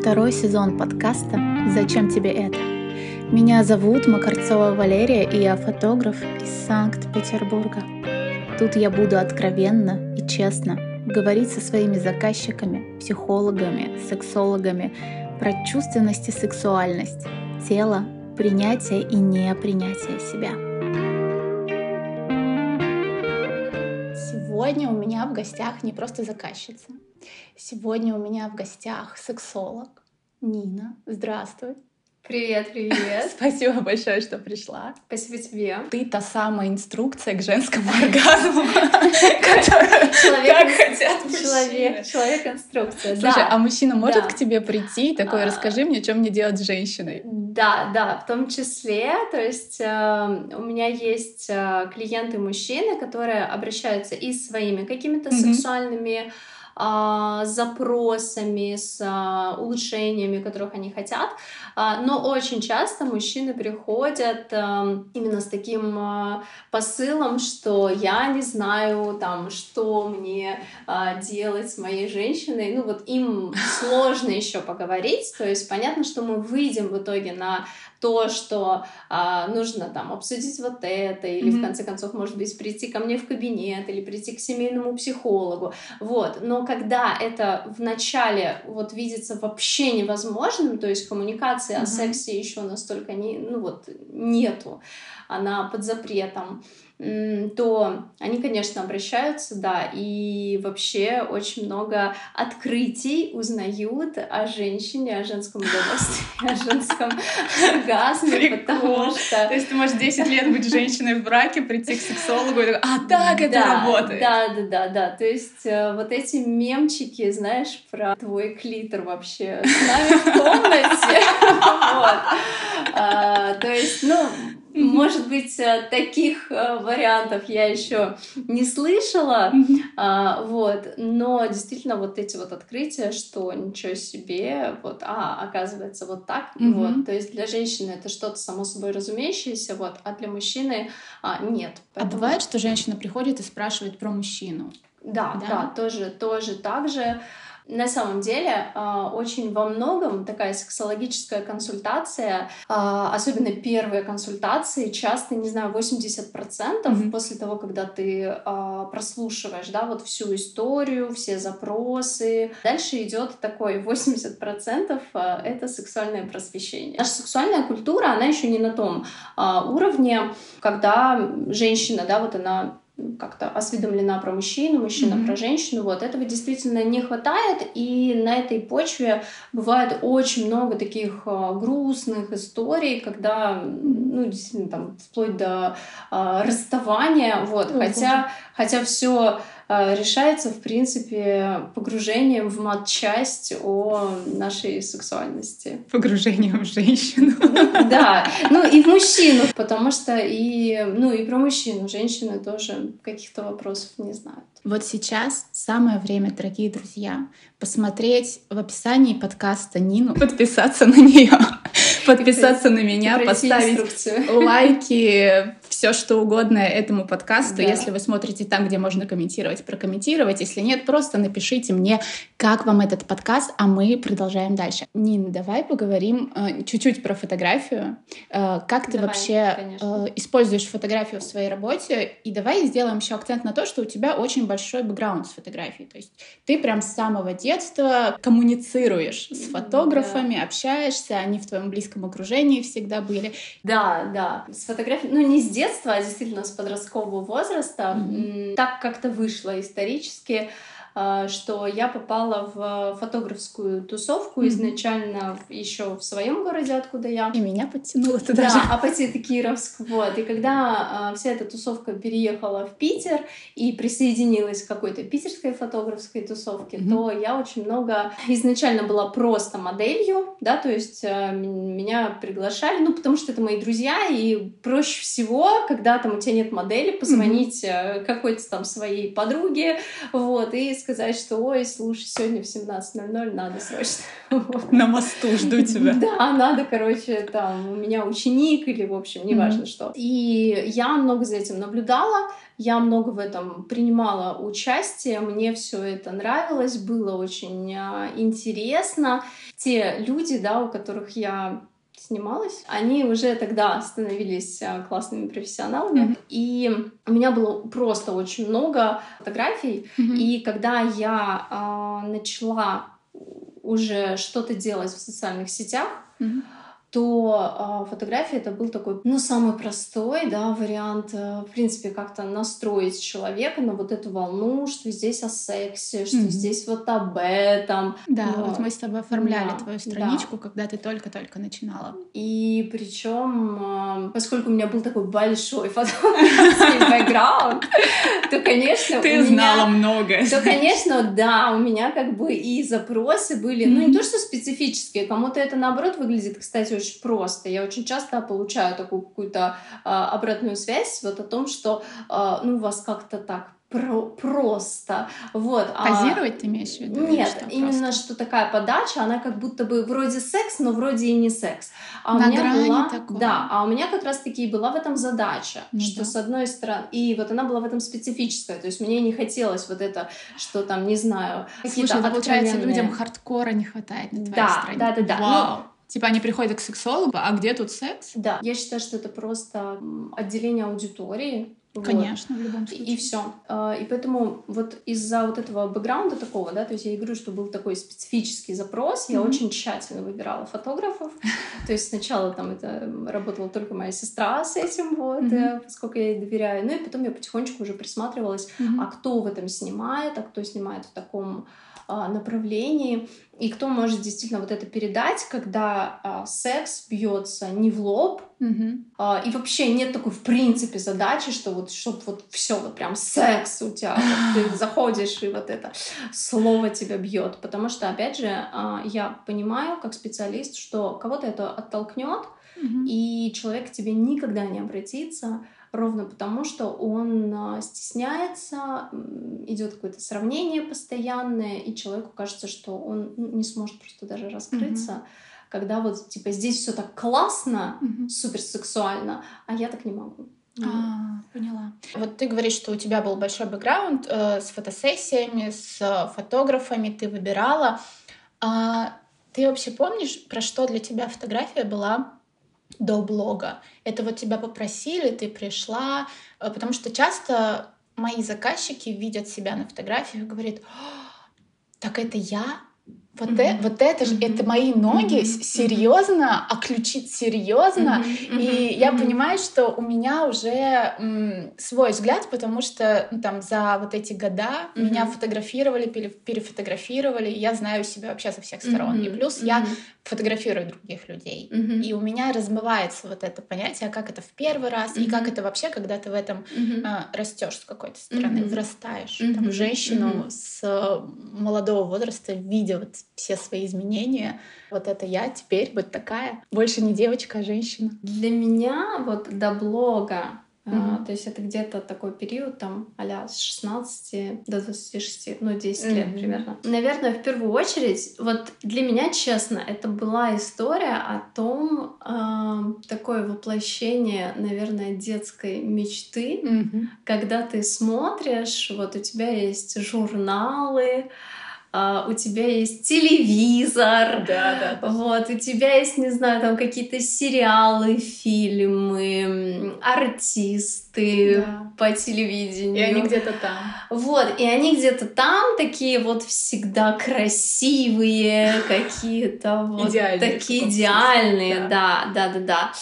Второй сезон подкаста «Зачем тебе это?». Меня зовут Макарцова Валерия, и я фотограф из Санкт-Петербурга. Тут я буду откровенно и честно говорить со своими заказчиками, психологами, сексологами про чувственность и сексуальность, тело, принятие и непринятие себя. Сегодня у меня в гостях не просто заказчица. Сегодня у меня в гостях сексолог Нина. Здравствуй. Привет, привет. Спасибо большое, что пришла. Спасибо тебе. Ты та самая инструкция к женскому оргазму, Человек, хотят Человек, человек-инструкция. Слушай, а мужчина может к тебе прийти и такой, а. расскажи мне, что мне делать с женщиной? Да, да, в том числе, то есть э, у меня есть э, клиенты-мужчины, которые обращаются и своими какими-то сексуальными а, запросами, с а, улучшениями, которых они хотят. А, но очень часто мужчины приходят именно с таким посылом, что я не знаю, там, что мне делать с моей женщиной. Ну вот им сложно еще поговорить. То есть понятно, что мы выйдем в итоге на то, что а, нужно там обсудить вот это, или mm-hmm. в конце концов, может быть, прийти ко мне в кабинет, или прийти к семейному психологу, вот. Но когда это в начале вот видится вообще невозможным, то есть коммуникации mm-hmm. о сексе еще настолько не, ну вот нету, она под запретом, то они, конечно, обращаются, да, и вообще очень много открытий узнают о женщине, о женском удовольствии, о женском оргазме, потому что... То есть ты можешь 10 лет быть женщиной в браке, прийти к сексологу и такой, а так это работает! Да, да, да, да, то есть э, вот эти мемчики, знаешь, про твой клитор вообще с нами в комнате, вот. А, то есть, ну, может быть, э, таких э, вариантов я еще не слышала, а, вот, но действительно вот эти вот открытия, что ничего себе, вот, а, оказывается вот так, вот, то есть для женщины это что-то само собой разумеющееся, вот, а для мужчины а, нет. А поэтому... А бывает, что женщина приходит и спрашивает про мужчину? Да, да, да тоже, тоже так же. На самом деле, а, очень во многом такая сексологическая консультация, а, особенно первые консультации, часто, не знаю, 80% mm-hmm. после того, когда ты а, прослушиваешь, да, вот всю историю, все запросы, дальше идет такой 80% это сексуальное просвещение. Наша сексуальная культура, она еще не на том уровне, когда женщина, да, вот она как-то осведомлена про мужчину, мужчина mm-hmm. про женщину. Вот этого действительно не хватает, и на этой почве бывает очень много таких э, грустных историй, когда, ну, действительно, там, вплоть до э, расставания, вот, mm-hmm. хотя, хотя все а, решается, в принципе, погружением в матчасть о нашей сексуальности. Погружением в женщину. Да, ну и в мужчину, потому что и, ну, и про мужчину женщины тоже каких-то вопросов не знают. Вот сейчас самое время, дорогие друзья, посмотреть в описании подкаста Нину, подписаться на нее, подписаться на меня, поставить лайки, все что угодно этому подкасту. Да. Если вы смотрите там, где можно комментировать, прокомментировать. Если нет, просто напишите мне, как вам этот подкаст, а мы продолжаем дальше. Нин, давай поговорим э, чуть-чуть про фотографию. Э, как ты давай, вообще э, используешь фотографию в своей работе? И давай сделаем еще акцент на то, что у тебя очень большой бэкграунд с фотографией. То есть ты прям с самого детства коммуницируешь с фотографами, да. общаешься, они в твоем близком окружении всегда были. Да, да. С фотографией, ну не с детства, а действительно с подросткового возраста. Mm-hmm. Так как-то вышло исторически. А, что я попала в фотографскую тусовку mm-hmm. изначально еще в своем городе, откуда я. И меня подтянуло туда да, же. Апатиты Кировск. Вот. И когда а, вся эта тусовка переехала в Питер и присоединилась к какой-то питерской фотографской тусовке, mm-hmm. то я очень много изначально была просто моделью, да, то есть а, меня приглашали, ну, потому что это мои друзья, и проще всего, когда там у тебя нет модели, позвонить mm-hmm. какой-то там своей подруге, вот, и сказать, сказать, что ой, слушай, сегодня в 17.00 надо срочно. На мосту жду тебя. Да, надо, короче, там, у меня ученик или, в общем, неважно mm-hmm. что. И я много за этим наблюдала, я много в этом принимала участие, мне все это нравилось, было очень а, интересно. Те люди, да, у которых я снималась, они уже тогда становились а, классными профессионалами. Mm-hmm. И у меня было просто очень много фотографий. Mm-hmm. И когда я э, начала уже что-то делать в социальных сетях, mm-hmm то э, фотография это был такой, ну, самый простой, да, вариант, э, в принципе, как-то настроить человека на вот эту волну, что здесь о сексе, что mm-hmm. здесь вот об этом. Да, вот, вот мы с тобой оформляли да, твою страничку, да. когда ты только-только начинала. И причем, э, поскольку у меня был такой большой фотографский бэкграунд, то, конечно, ты знала много. То, конечно, да, у меня как бы и запросы были, ну, не то, что специфические, кому-то это, наоборот, выглядит, кстати, очень просто. Я очень часто получаю такую какую-то а, обратную связь вот о том, что а, ну, у вас как-то так про просто. Вот. А Позировать а... ты имеешь в виду? Нет, что именно просто? что такая подача, она как будто бы вроде секс, но вроде и не секс. А На у меня грани была, такого. да, а у меня как раз таки была в этом задача, ну, что да. с одной стороны, и вот она была в этом специфическая, то есть мне не хотелось вот это, что там, не знаю, какие-то Слушай, получается, людям хардкора не хватает на твоей да, стране. Да, да, да. Вау. Ну, Типа они приходят к сексологу, а где тут секс? Да, я считаю, что это просто отделение аудитории, Конечно, вот. в любом случае. И все. А, и поэтому вот из-за вот этого бэкграунда такого, да, то есть я и говорю, что был такой специфический запрос, mm-hmm. я очень тщательно выбирала фотографов. То есть сначала там это работала только моя сестра с этим, вот, mm-hmm. поскольку я ей доверяю. Ну и потом я потихонечку уже присматривалась, mm-hmm. а кто в этом снимает, а кто снимает в таком направлении, и кто может действительно вот это передать, когда а, секс бьется не в лоб, угу. а, и вообще нет такой в принципе задачи, что вот чтобы вот все вот прям секс у тебя, вот, ты заходишь и вот это слово тебя бьет, потому что опять же а, я понимаю как специалист, что кого-то это оттолкнет, угу. и человек к тебе никогда не обратится ровно потому, что он а, стесняется, идет какое-то сравнение постоянное, и человеку кажется, что он ну, не сможет просто даже раскрыться. Mm-hmm. Когда вот типа здесь все так классно, mm-hmm. супер сексуально, а я так не могу. А, поняла. Вот ты говоришь, что у тебя был большой бэкграунд э, с фотосессиями, с э, фотографами, ты выбирала. А, ты вообще помнишь, про что для тебя фотография была до блога. Это вот тебя попросили, ты пришла, э, потому что часто мои заказчики видят себя на фотографиях и говорят, так это я? Вот, mm-hmm. э, вот это же, mm-hmm. это мои ноги, mm-hmm. серьезно, а ключит серьезно. Mm-hmm. И mm-hmm. я понимаю, что у меня уже м, свой взгляд, потому что ну, там за вот эти года mm-hmm. меня фотографировали, перефотографировали, я знаю себя вообще со всех сторон. Mm-hmm. И плюс mm-hmm. я фотографирую других людей. Mm-hmm. И у меня размывается вот это понятие, как это в первый раз, mm-hmm. и как это вообще, когда ты в этом mm-hmm. а, растешь с какой-то стороны, mm-hmm. вырастаешь. Mm-hmm. Там, женщину mm-hmm. с молодого возраста, видя вот все свои изменения, вот это я теперь вот такая, больше не девочка, а женщина. Для меня вот до блога Mm-hmm. А, то есть это где-то такой период, там, а с 16 до 26, ну, 10 mm-hmm. лет примерно. Наверное, в первую очередь, вот для меня, честно, это была история о том, э, такое воплощение, наверное, детской мечты, mm-hmm. когда ты смотришь, вот у тебя есть журналы, а, у тебя есть телевизор, да, да. вот, у тебя есть, не знаю, там какие-то сериалы, фильмы, артисты да. по телевидению. И они где-то там. Вот, и они где-то там такие вот всегда красивые, какие-то вот идеальные, такие идеальные, да, да, да, да.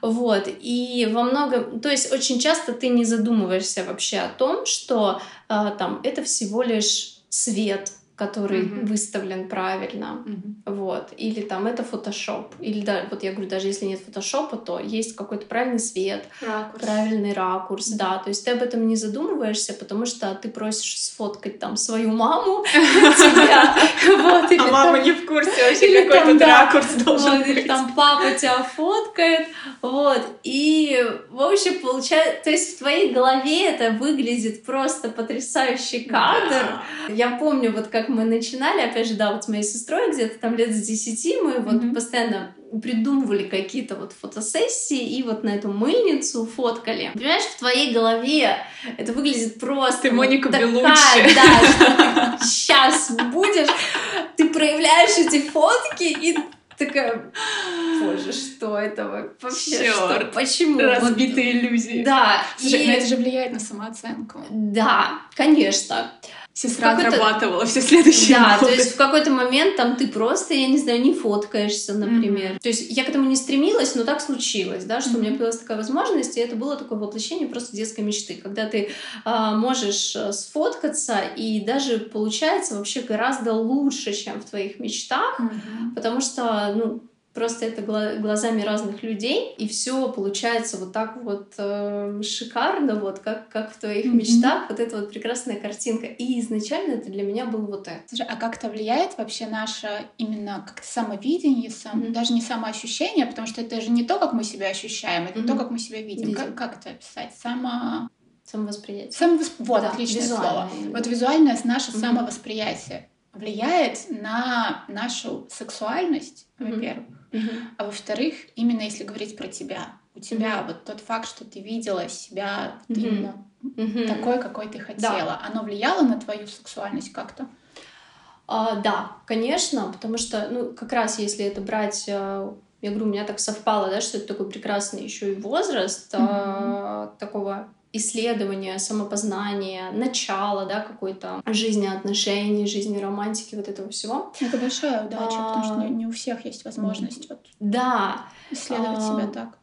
Вот, и во многом, то есть очень часто ты не задумываешься вообще о том, что э, там это всего лишь свет, который mm-hmm. выставлен правильно, mm-hmm. вот, или там это фотошоп, или да, вот я говорю, даже если нет фотошопа, то есть какой-то правильный свет, ракурс. правильный ракурс, mm-hmm. да, то есть ты об этом не задумываешься, потому что ты просишь сфоткать там свою маму тебя, вот, а мама не в курсе вообще, какой тут ракурс должен быть. Или там папа тебя фоткает, вот. И, в общем, получается, то есть в твоей голове это выглядит просто потрясающий кадр. Я помню, вот как мы начинали, опять же, да, вот с моей сестрой где-то там лет с десяти мы вот постоянно придумывали какие-то вот фотосессии и вот на эту мыльницу фоткали. Понимаешь, в твоей голове это выглядит просто... Ты Моника такая, Белуччи. Да, что ты сейчас будешь, ты проявляешь эти фотки и такая, боже, что это вообще? Черт, что? Почему? Разбитые вот, иллюзии. Да. Слушай, и... но это же влияет на самооценку. Да, конечно. Сестра отрабатывала все следующие Да, годы. то есть в какой-то момент там ты просто, я не знаю, не фоткаешься, например. Mm-hmm. То есть я к этому не стремилась, но так случилось, да, что mm-hmm. у меня появилась такая возможность, и это было такое воплощение просто детской мечты, когда ты а, можешь э, сфоткаться, и даже получается вообще гораздо лучше, чем в твоих мечтах, mm-hmm. потому что, ну, просто это глазами разных людей, и все получается вот так вот э, шикарно, вот как, как в твоих mm-hmm. мечтах, вот эта вот прекрасная картинка. И изначально это для меня было вот это. Слушай, а как это влияет вообще наше именно как самовидение, сам, mm-hmm. даже не самоощущение, потому что это же не то, как мы себя ощущаем, это mm-hmm. то, как мы себя видим. видим. Как, как это описать? Само... Самовосприятие. Самовосп... Вот, да, отличное слово. Вот визуальное наше mm-hmm. самовосприятие влияет на нашу сексуальность, mm-hmm. во-первых, mm-hmm. а во-вторых, именно если говорить про тебя, у тебя mm-hmm. вот тот факт, что ты видела себя mm-hmm. именно mm-hmm. такой, какой ты хотела, да. оно влияло на твою сексуальность как-то? А, да, конечно, потому что, ну, как раз если это брать э, я говорю, у меня так совпало, да, что это такой прекрасный еще и возраст mm-hmm. а, такого исследования, самопознания, начала, да, какой-то жизни отношений, жизни романтики, вот этого всего. Это большая удача, а, потому что не у всех есть возможность вот да, исследовать а, себя так.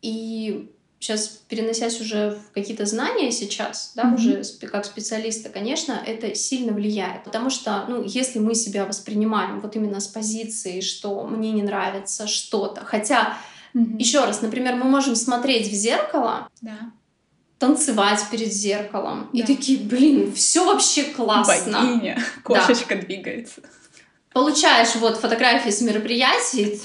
И сейчас переносясь уже в какие-то знания сейчас, да, mm-hmm. уже как специалиста, конечно, это сильно влияет, потому что, ну, если мы себя воспринимаем вот именно с позиции, что мне не нравится что-то, хотя mm-hmm. еще раз, например, мы можем смотреть в зеркало, да танцевать перед зеркалом. Да. И такие, блин, все вообще классно. Богиня, кошечка да. двигается. Получаешь вот фотографии с мероприятий,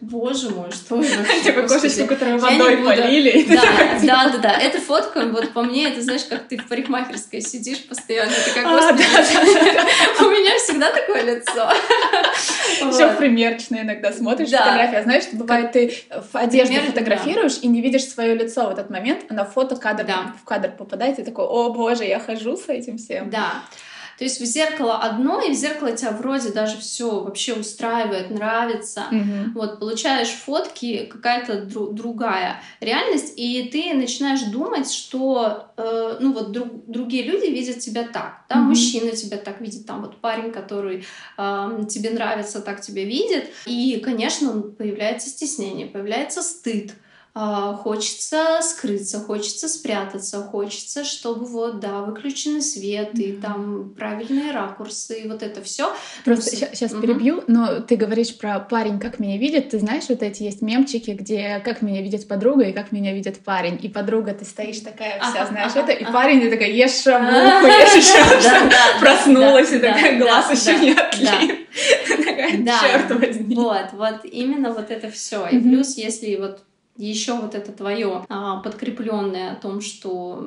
Боже мой, что это вообще? Типа кошечку, которую водой полили. Да, да, да, да. Эта фотка, вот по мне, это знаешь, как ты в парикмахерской сидишь постоянно, ты как, а, господи, у меня всегда такое лицо. Еще в примерочной иногда смотришь фотографии. А знаешь, бывает, ты в одежде фотографируешь и не видишь свое лицо в этот момент, а на фото кадр в кадр попадает, и такой, о боже, я хожу с этим всем. Да. То есть в зеркало одно, и в зеркало тебя вроде даже все вообще устраивает, нравится. Mm-hmm. Вот, получаешь фотки, какая-то дру- другая реальность, и ты начинаешь думать, что э, ну вот друг, другие люди видят тебя так, да, mm-hmm. мужчина тебя так видит, там вот парень, который э, тебе нравится, так тебя видит, и, конечно, появляется стеснение, появляется стыд. А, хочется скрыться, хочется спрятаться, хочется, чтобы вот, да, выключенный свет и там правильные ракурсы, и вот это все. Просто сейчас, сейчас mm-hmm. перебью, но ты говоришь про парень, как меня видит, ты знаешь, вот эти есть мемчики, где как меня видит подруга и как меня видит парень, и подруга, ты стоишь такая вся, знаешь это, и парень, ты такая, ешь шавуху, я сейчас проснулась, и такая, глаз еще не отлип. Да, черт возьми. Вот, вот именно вот это все. И плюс, если вот еще вот это твое а, подкрепленное о том, что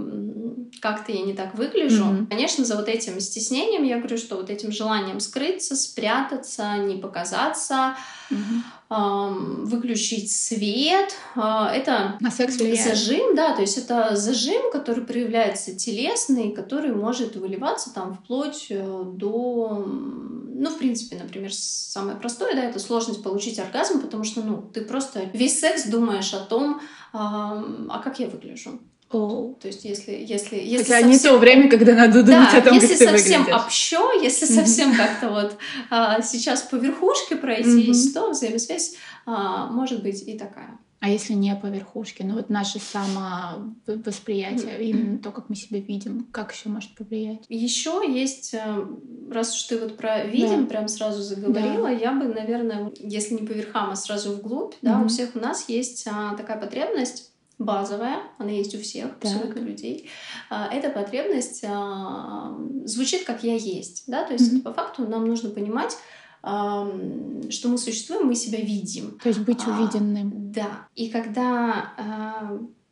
как-то я не так выгляжу. Mm-hmm. Конечно, за вот этим стеснением я говорю, что вот этим желанием скрыться, спрятаться, не показаться, mm-hmm. Выключить свет, а, это На секс зажим, да, то есть это зажим, который проявляется телесный, который может выливаться там вплоть э, до, ну, в принципе, например, самое простое, да, это сложность получить оргазм, потому что, ну, ты просто весь секс думаешь о том, а как я выгляжу. Oh. То есть если если если Хотя совсем... не то время, когда надо думать да, о том, если как ты совсем выглядишь. общо, если совсем как-то вот а, сейчас по верхушке пройтись, то взаимосвязь а, может быть и такая. А если не по верхушке, ну вот наше самовосприятие, именно то, как мы себя видим, как еще может повлиять? Еще есть, э, раз уж ты вот про видим да. прям сразу заговорила, да. я бы, наверное, если не по верхам, а сразу вглубь, да, у всех у нас есть а, такая потребность базовая, она есть у всех так. абсолютно людей. А, эта потребность а, звучит как я есть, да, то есть mm-hmm. по факту нам нужно понимать, что мы существуем, мы себя видим. То есть быть а, увиденным. А, да. И когда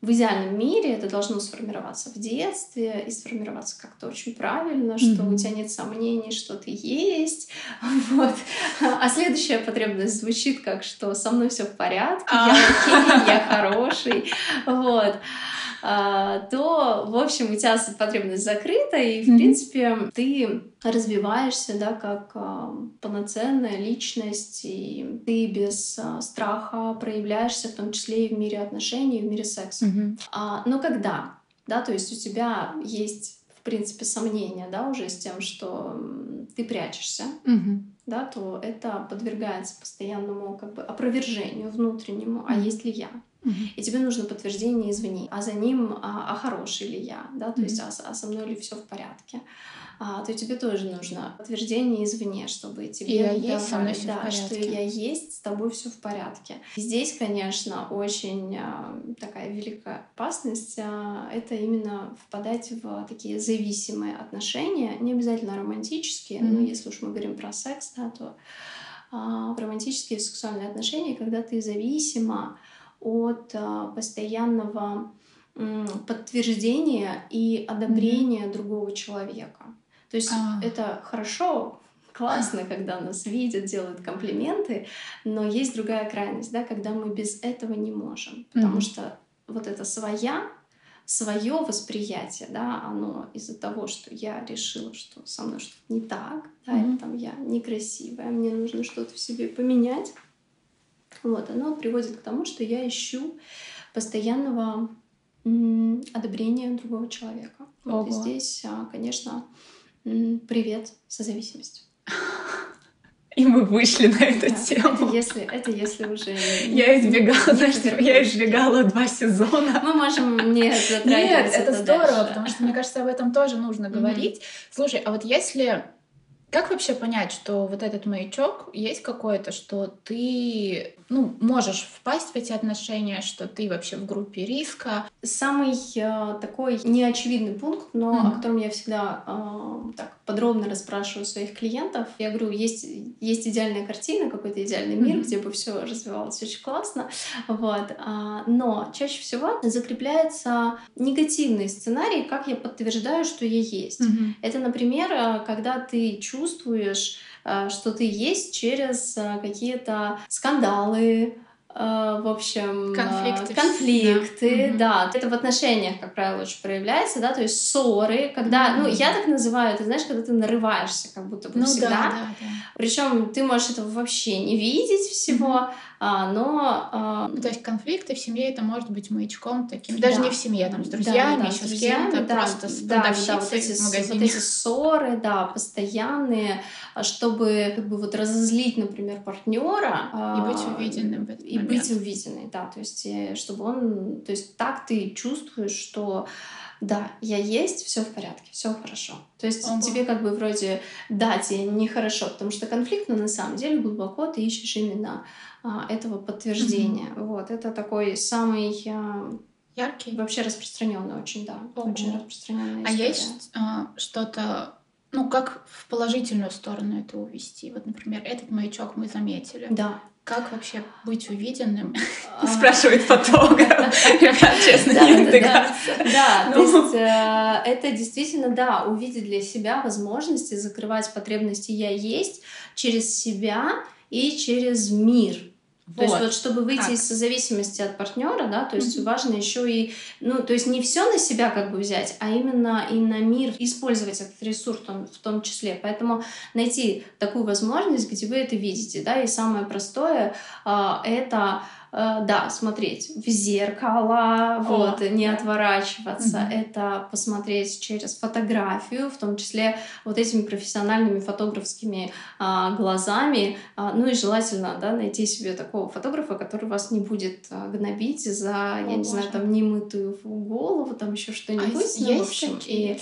в идеальном мире это должно сформироваться в детстве и сформироваться как-то очень правильно, что mm-hmm. у тебя нет сомнений, что ты есть. Вот. А следующая потребность звучит как, что со мной все в порядке, я окей, я хороший. Вот. А, то, в общем, у тебя потребность закрыта, и, в mm-hmm. принципе, ты развиваешься, да, как а, полноценная личность, и ты без а, страха проявляешься, в том числе и в мире отношений, и в мире секса. Mm-hmm. Но когда, да, то есть у тебя есть в принципе, сомнения, да, уже с тем, что ты прячешься, mm-hmm. да, то это подвергается постоянному как бы опровержению внутреннему, а есть ли я? Угу. И тебе нужно подтверждение извне, а за ним, а, а хороший ли я, да, то есть, а, а со мной ли все в порядке. А, то тебе тоже нужно подтверждение извне, чтобы тебе и я есть, со мной все да, в порядке. что я есть, с тобой все в порядке. Здесь, конечно, очень а, такая великая опасность а, это именно впадать в такие зависимые отношения, не обязательно романтические, mm-hmm. но если уж мы говорим про секс, да, то а, романтические сексуальные отношения, когда ты зависима от а, постоянного подтверждения и одобрения mm-hmm. другого человека. То есть а. это хорошо, классно, когда нас видят, делают комплименты, но есть другая крайность, да, когда мы без этого не можем, потому mm-hmm. что вот это своя свое восприятие, да, оно из-за того, что я решила, что со мной что-то не так, да, mm-hmm. или там я некрасивая, мне нужно что-то в себе поменять, вот, оно приводит к тому, что я ищу постоянного одобрения другого человека. Вот, и здесь, а, конечно, привет созависимость. И мы вышли на эту да, тему. Это если, это если уже... Я избегала, знаешь, я избегала два сезона. Мы можем не Нет, это, это здорово, дальше. потому что, мне кажется, об этом тоже нужно говорить. Mm-hmm. Слушай, а вот если как вообще понять, что вот этот маячок есть какой-то, что ты ну, можешь впасть в эти отношения, что ты вообще в группе риска? Самый э, такой неочевидный пункт, но mm-hmm. о котором я всегда э, так подробно расспрашиваю своих клиентов. Я говорю, есть, есть идеальная картина, какой-то идеальный мир, mm-hmm. где бы все развивалось очень классно. Вот. А, но чаще всего закрепляется негативный сценарий, как я подтверждаю, что я есть. Mm-hmm. Это, например, э, когда ты чувствуешь, э, что ты есть через э, какие-то скандалы, в общем, э, конфликты, конфликты да. да. Это в отношениях, как правило, очень проявляется, да, то есть ссоры, когда, mm-hmm. ну, я так называю, ты знаешь, когда ты нарываешься, как будто бы ну, всегда. Да, да, да. Причем ты можешь этого вообще не видеть всего, mm-hmm. А, но... А... Ну, то есть конфликты в семье это может быть маячком таким, даже да. не в семье, там, с друзьями, да, да, еще с, с кем-то, да, просто с да, продавщицей да, вот эти, в магазине. Вот эти ссоры, да, постоянные, чтобы как бы вот разозлить, например, партнера. И быть увиденным в этот И момент. быть увиденной, да, то есть э, чтобы он, то есть так ты чувствуешь, что да, я есть, все в порядке, все хорошо. То есть Ого. тебе как бы вроде да, тебе нехорошо, потому что конфликт, но на самом деле глубоко ты ищешь именно а, этого подтверждения. Mm-hmm. Вот это такой самый а, яркий, вообще распространенный очень, да, Ого. очень распространенный. А есть а, что-то ну, как в положительную сторону это увести? Вот, например, этот маячок мы заметили. Да. Как вообще быть увиденным? А. Спрашивает фотограф. честно, не Да, то ну. есть э, это действительно, да, увидеть для себя возможности закрывать потребности «я есть» через себя и через мир. То есть вот чтобы выйти как? из зависимости от партнера, да, то есть mm-hmm. важно еще и, ну, то есть не все на себя как бы взять, а именно и на мир использовать этот ресурс в том, в том числе. Поэтому найти такую возможность, где вы это видите, да, и самое простое а, это да, смотреть в зеркало, О, вот, не да. отворачиваться, угу. это посмотреть через фотографию, в том числе вот этими профессиональными фотографскими а, глазами, а, ну и желательно, да, найти себе такого фотографа, который вас не будет а, гнобить за, О, я не знаю, там немытую голову, там еще что-нибудь, а ну, в общем, такие? и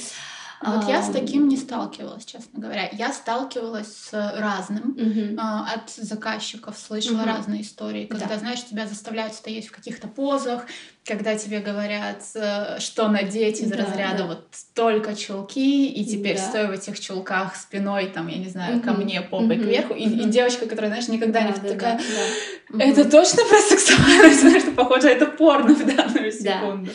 Вот я с таким не сталкивалась, честно говоря. Я сталкивалась с разным. Угу. От заказчиков слышала угу. разные истории, когда, да. знаешь, тебя заставляют стоять в каких-то позах, когда тебе говорят, э, что надеть из да, разряда да. вот столько чулки, и теперь да. стой в этих чулках спиной, там, я не знаю, угу. ко мне, попой угу. кверху. И, и девочка, которая, знаешь, никогда да, не да, такая, да, это угу. точно про сексуальность, знаешь, что похоже, это порно в данную секунду. Да.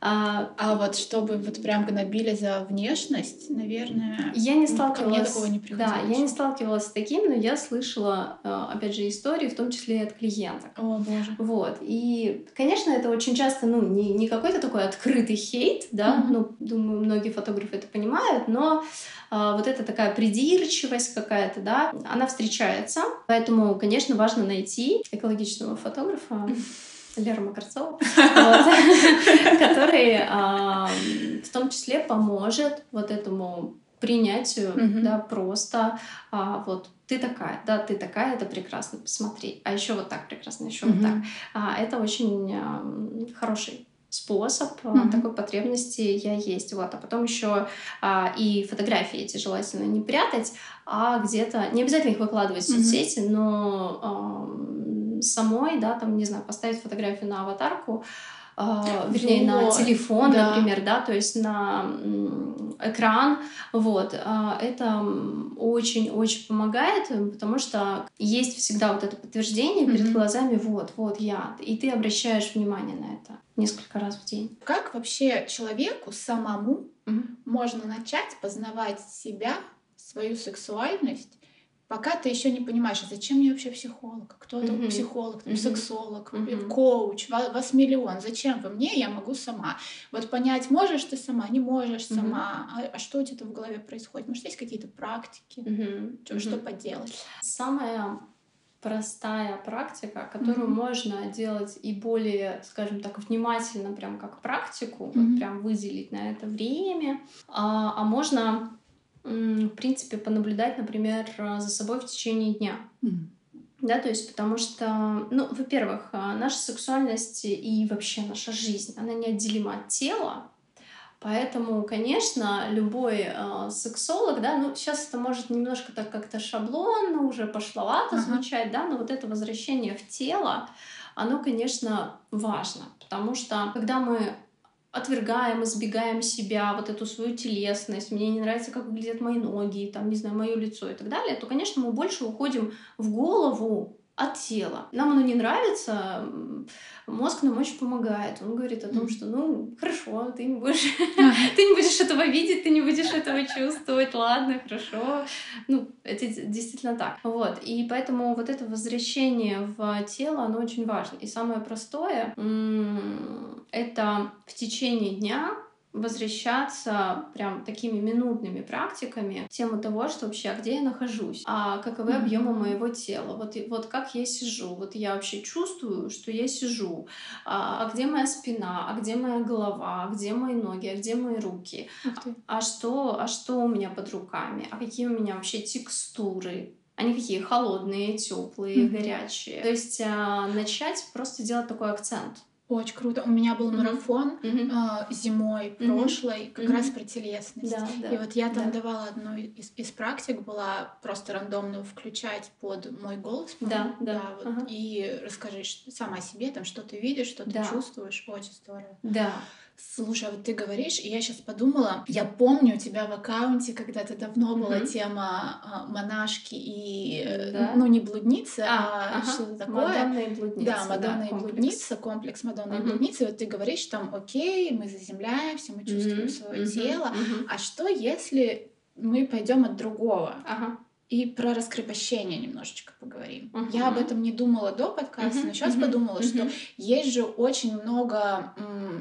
А, а вот чтобы вот прям гнобили за внешность, наверное, я не сталкивалась. Ко мне такого не Да, я не сталкивалась с таким, но я слышала, э, опять же, истории, в том числе и от клиенток. О боже. Вот и, конечно, это очень часто, ну не не какой-то такой открытый хейт, да, mm-hmm. ну думаю, многие фотографы это понимают, но а, вот эта такая придирчивость какая-то, да, она встречается, поэтому, конечно, важно найти экологичного фотографа. Лера Макарцова, который в том числе поможет вот этому принятию, да, просто а, вот ты такая, да, ты такая, это прекрасно, посмотри, а еще вот так прекрасно, еще вот так. А, это очень хороший способ mm-hmm. такой потребности я есть вот а потом еще а, и фотографии эти желательно не прятать а где-то не обязательно их выкладывать в соцсети mm-hmm. но а, самой, да, там, не знаю, поставить фотографию на аватарку, Uh, вернее, на телефон, да. например, да, то есть на экран, вот, uh, это очень-очень помогает, потому что есть всегда вот это подтверждение mm-hmm. перед глазами, вот, вот я, и ты обращаешь внимание на это несколько раз в день. Как вообще человеку самому mm-hmm. можно начать познавать себя, свою сексуальность, пока ты еще не понимаешь, а зачем мне вообще психолог? Кто это mm-hmm. психолог, там, mm-hmm. сексолог, mm-hmm. коуч, вас, вас миллион. Зачем вы мне? Я могу сама. Вот понять, можешь ты сама, не можешь mm-hmm. сама. А, а что у тебя в голове происходит? Может, есть какие-то практики? Mm-hmm. Что, mm-hmm. что поделать? Самая простая практика, которую mm-hmm. можно делать и более, скажем так, внимательно, прям как практику, mm-hmm. вот прям выделить на это время, а, а можно в принципе, понаблюдать, например, за собой в течение дня. Mm. Да, то есть потому что, ну, во-первых, а, наша сексуальность и вообще наша жизнь, она неотделима от тела, Поэтому, конечно, любой э, сексолог, да, ну сейчас это может немножко так как-то шаблонно, уже пошловато uh-huh. звучать, да, но вот это возвращение в тело, оно, конечно, важно, потому что когда мы отвергаем, избегаем себя, вот эту свою телесность, мне не нравится, как выглядят мои ноги, там, не знаю, мое лицо и так далее, то, конечно, мы больше уходим в голову от тела. Нам оно не нравится, мозг нам очень помогает. Он говорит о том, что, ну, хорошо, ты не будешь, ты не будешь этого видеть, ты не будешь этого чувствовать, ладно, хорошо. Ну, это действительно так. Вот. И поэтому вот это возвращение в тело, оно очень важно. И самое простое — это в течение дня возвращаться прям такими минутными практиками тему того, что вообще, а где я нахожусь, а каковы mm-hmm. объемы моего тела, вот, вот как я сижу, вот я вообще чувствую, что я сижу, а, а где моя спина, а где моя голова, а где мои ноги, а где мои руки, а, а что, а что у меня под руками, а какие у меня вообще текстуры, они какие? Холодные, теплые, mm-hmm. горячие. То есть а, начать просто делать такой акцент. Очень круто. У меня был марафон mm-hmm. э, зимой mm-hmm. прошлой, как mm-hmm. раз про телесность. Да, да, и вот я там да. давала одну из, из практик, была просто рандомно включать под мой голос. Да, да. да вот, ага. И расскажи сама себе, там, что ты видишь, что да. ты чувствуешь. Очень здорово. Да. Слушай, а вот ты говоришь, и я сейчас подумала, я помню у тебя в аккаунте когда-то давно была mm-hmm. тема а, монашки и, э, да? ну, не блудницы, а, а ага. что-то такое. Мадонна и блудница. Да, Мадонна да, и комплекс. блудница, комплекс Мадонна mm-hmm. и блудницы. Вот ты говоришь там, окей, мы заземляемся, мы чувствуем mm-hmm. свое mm-hmm. тело. Mm-hmm. А что, если мы пойдем от другого? Ага. И про раскрепощение немножечко поговорим. Uh-huh. Я об этом не думала до подкаста, uh-huh. но сейчас uh-huh. подумала, uh-huh. что есть же очень много,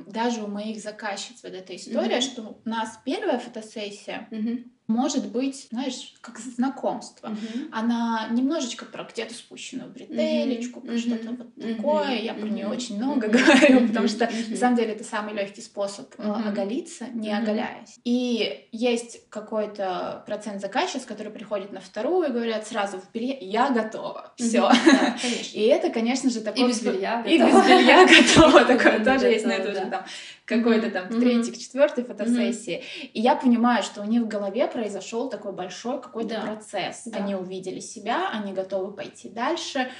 даже у моих заказчиц вот эта история, uh-huh. что у нас первая фотосессия. Uh-huh может быть, знаешь, как знакомство. Uh-huh. Она немножечко про где-то спущенную бретелечку, uh-huh. про что-то вот uh-huh. такое. Я про нее очень много говорю, потому что uh-huh. на самом деле это самый легкий способ uh-huh. оголиться, не uh-huh. оголяясь. И есть какой-то процент заказчиц, которые приходят на вторую и говорят сразу в белье, я готова, все. Да, и это, конечно же, такой... И без белья И готова, такое тоже есть на это уже там какой-то там к третьей, к четвертой фотосессии. И я понимаю, что у них в голове произошел такой большой какой-то процесс. Они увидели себя, они готовы пойти дальше.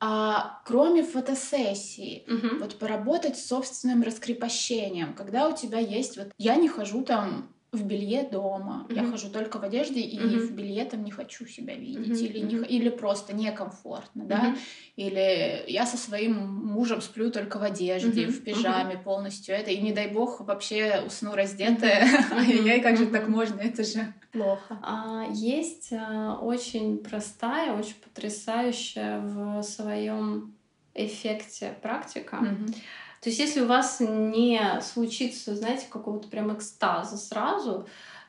А кроме фотосессии, угу. вот поработать с собственным раскрепощением, когда у тебя есть вот я не хожу там в белье дома. Mm-hmm. Я хожу только в одежде и mm-hmm. в белье там не хочу себя видеть. Mm-hmm. Или, не, или просто некомфортно, да. Mm-hmm. Или я со своим мужем сплю только в одежде, mm-hmm. в пижаме mm-hmm. полностью это. И не дай бог вообще усну раздетая. Ай-яй, как же так можно? Это же плохо. А, есть а, очень простая, очень потрясающая в своем эффекте практика. Mm-hmm то есть если у вас не случится, знаете, какого-то прям экстаза сразу,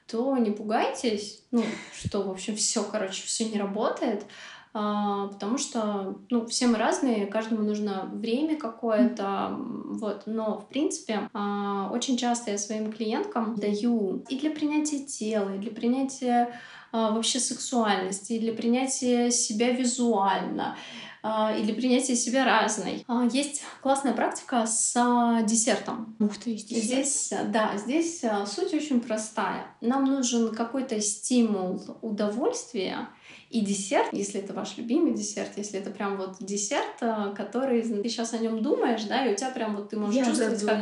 то не пугайтесь, ну, что, в общем, все, короче, все не работает, а, потому что, ну, все мы разные, каждому нужно время какое-то, вот, но, в принципе, а, очень часто я своим клиенткам даю и для принятия тела, и для принятия а, вообще сексуальности, и для принятия себя визуально, а, или принятие себя разной. А, есть классная практика с а, десертом. Ух ты, здесь, здесь да, здесь суть очень простая. Нам нужен какой-то стимул удовольствия, и десерт, если это ваш любимый десерт, если это прям вот десерт, который ты сейчас о нем думаешь, да, и у тебя прям вот ты можешь Я чувствовать, как,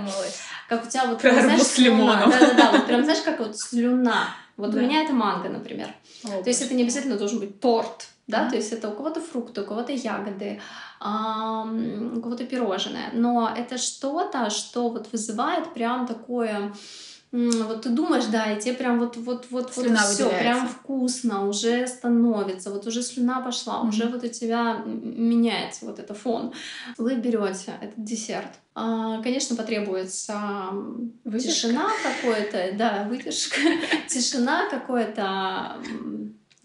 как у тебя вот Про знаешь, с лимоном. Да, да, да, вот прям знаешь, как вот слюна. Вот да. у меня это манго, например. О, То есть это не обязательно должен быть торт, да, mm-hmm. то есть это у кого-то фрукты, у кого-то ягоды, у кого-то пирожное, но это что-то, что вот вызывает прям такое вот ты думаешь, да, и тебе прям вот вот вот слюна вот все прям вкусно уже становится, вот уже слюна пошла, mm-hmm. уже вот у тебя меняется вот этот фон. Вы берете этот десерт. А, конечно, потребуется выдержка. тишина какое-то, да, выдержка, тишина какое-то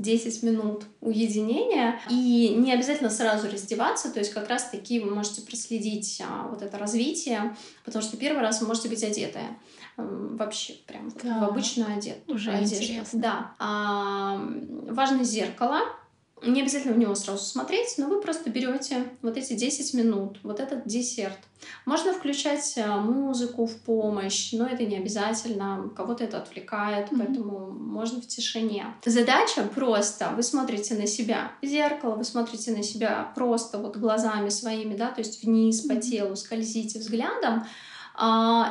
10 минут уединения. И не обязательно сразу раздеваться, то есть как раз-таки вы можете проследить а, вот это развитие, потому что первый раз вы можете быть одетая вообще прям да. в обычную одежду. Уже одежду. интересно. Да. А, важно зеркало. Не обязательно в него сразу смотреть, но вы просто берете вот эти 10 минут, вот этот десерт. Можно включать э, музыку в помощь, но это не обязательно, кого-то это отвлекает, mm-hmm. поэтому можно в тишине. Задача просто, вы смотрите на себя в зеркало, вы смотрите на себя просто вот глазами своими, да, то есть вниз по телу скользите взглядом,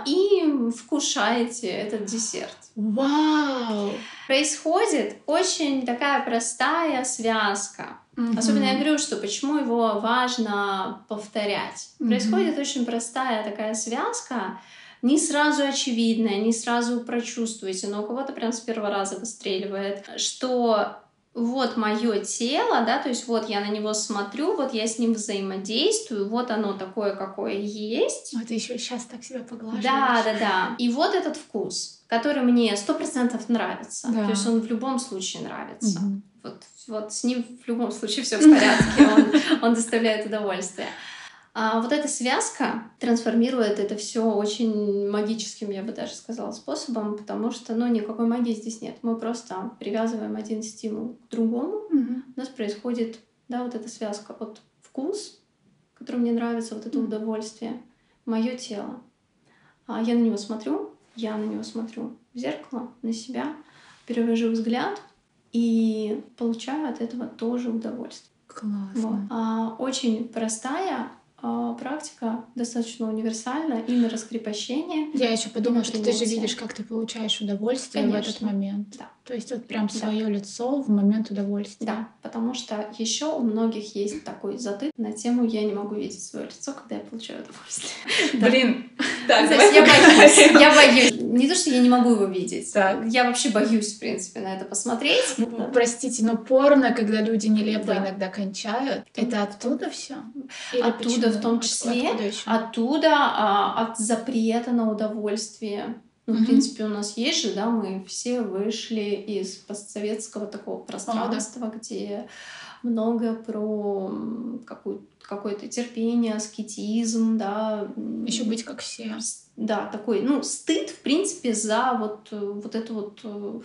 и вкушаете этот десерт. Вау! Происходит очень такая простая связка. Mm-hmm. Особенно я говорю, что почему его важно повторять. Mm-hmm. Происходит очень простая такая связка, не сразу очевидная, не сразу прочувствуете, но у кого-то прям с первого раза выстреливает, что вот мое тело, да, то есть вот я на него смотрю, вот я с ним взаимодействую, вот оно такое, какое есть. Вот еще сейчас так себя поглаживаешь. Да, да, да. И вот этот вкус, который мне сто процентов нравится. Да. То есть он в любом случае нравится. Угу. Вот, вот с ним в любом случае все в порядке, он, он доставляет удовольствие. А вот эта связка трансформирует это все очень магическим, я бы даже сказала, способом, потому что, ну, никакой магии здесь нет. Мы просто привязываем один стимул к другому. Mm-hmm. У нас происходит, да, вот эта связка. Вот вкус, который мне нравится, вот это mm-hmm. удовольствие, мое тело. А я на него смотрю, я на него смотрю в зеркало, на себя, перевожу взгляд и получаю от этого тоже удовольствие. Классно. Вот. А, очень простая, практика достаточно универсальна и на раскрепощение. Я еще подумала, что ты же видишь, как ты получаешь удовольствие Конечно. в этот момент. Да. То есть вот прям свое да. лицо в момент удовольствия. Да, потому что еще у многих есть такой затык на тему «я не могу видеть свое лицо, когда я получаю удовольствие». Блин, так, я боюсь, я боюсь. Не то, что я не могу его видеть. Я вообще боюсь, в принципе, на это посмотреть. Ну, простите, но порно, когда люди нелепо иногда кончают, это оттуда все? Оттуда в том числе. Оттуда а, от запрета на удовольствие. Ну, mm-hmm. в принципе, у нас есть же, да, мы все вышли из постсоветского такого пространства, oh, да. где много про какое-то терпение, аскетизм, да. Еще быть как все. Да, такой, ну, стыд, в принципе, за вот, вот это вот э,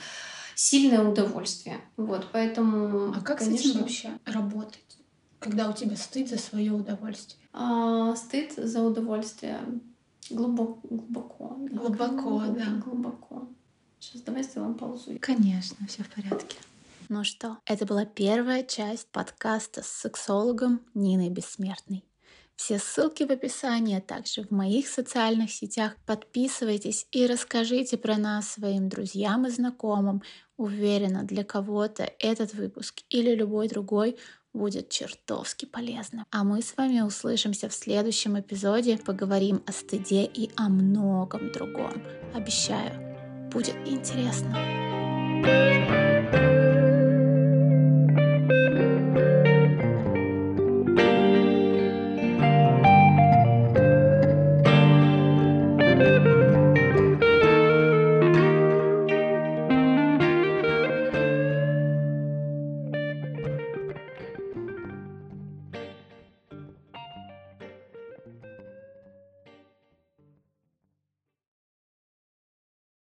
сильное удовольствие. Вот, поэтому... А как конечно... с этим вообще работать, когда у тебя стыд за свое удовольствие? А, стыд за удовольствие Глубоко, глубоко. Глубоко, да. Глубоко. Сейчас давай сделаем паузу. Конечно, все в порядке. Ну что, это была первая часть подкаста с сексологом Ниной Бессмертной. Все ссылки в описании, а также в моих социальных сетях. Подписывайтесь и расскажите про нас своим друзьям и знакомым. Уверена, для кого-то этот выпуск или любой другой будет чертовски полезно. А мы с вами услышимся в следующем эпизоде. Поговорим о стыде и о многом другом. Обещаю, будет интересно. thank you